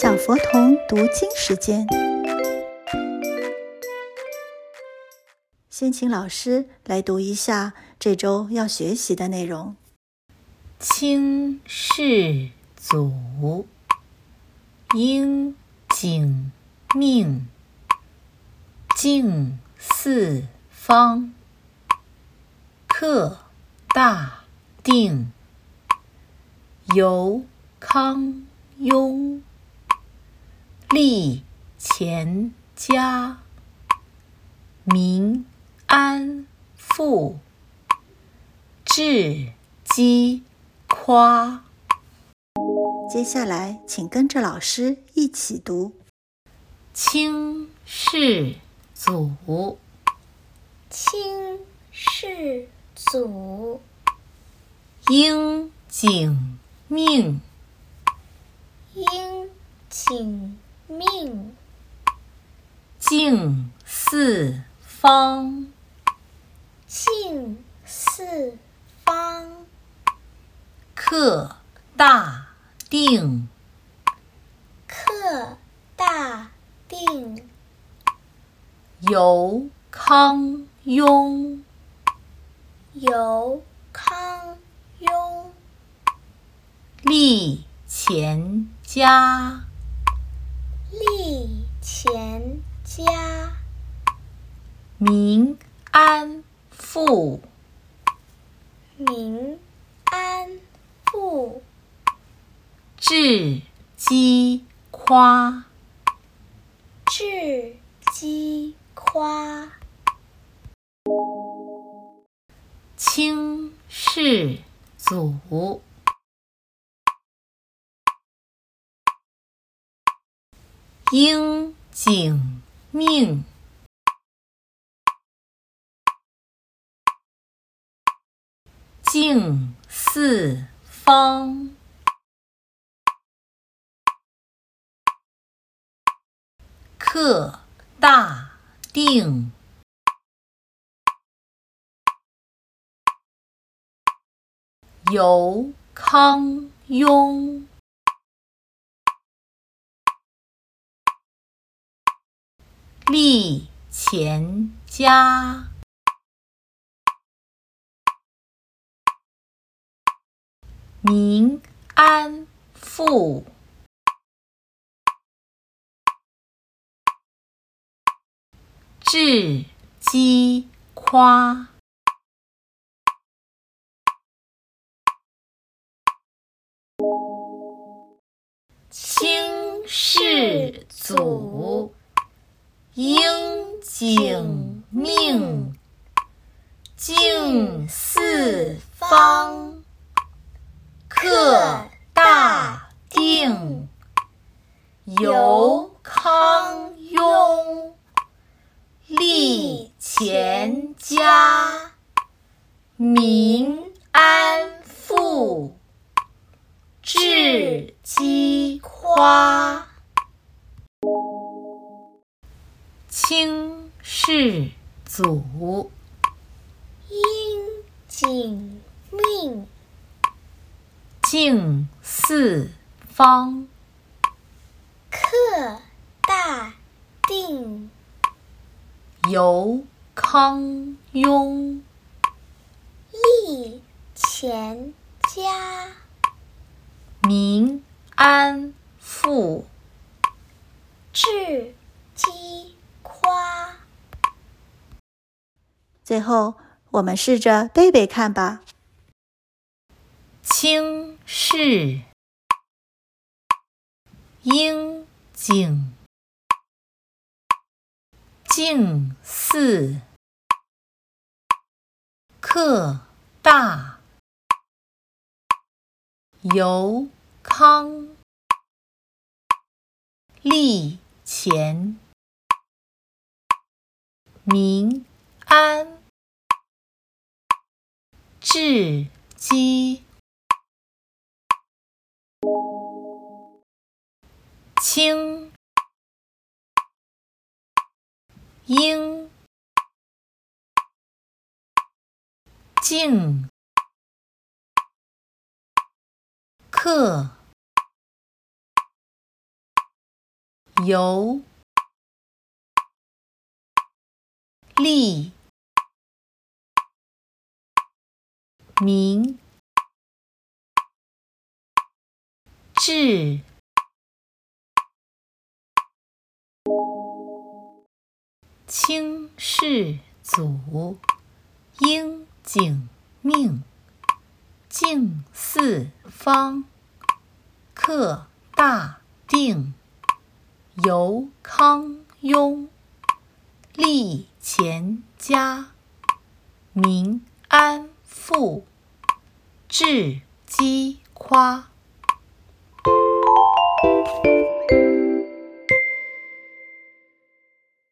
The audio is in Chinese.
小佛童读经时间，先请老师来读一下这周要学习的内容。清世祖，应景命，敬四方，克大定，由康雍。立钱家，民安富，治饥夸。接下来，请跟着老师一起读：清世祖，清世祖，应景命，应景。命，敬四方，敬四方，克大定，克大定，由康雍，由康雍，立乾家。立乾家，民安富，民安富，治饥夸，治饥夸。清世祖。应景命，敬四方，克大定，由康雍。立乾家，民安富，治饥夸。清世祖。应景命，敬四方，克大定，由康雍，立乾家，民世祖，应景命，敬四方，克大定，由康雍，立乾家，民安富，治饥。夸。最后，我们试着背背看吧。清世，应景，静寺，克大，由康，立前，明安，治饥，清，应，静，克，游，立，明，志，清世祖，应景命，敬四方，克大定，由康雍，立乾嘉，民安。复制机夸。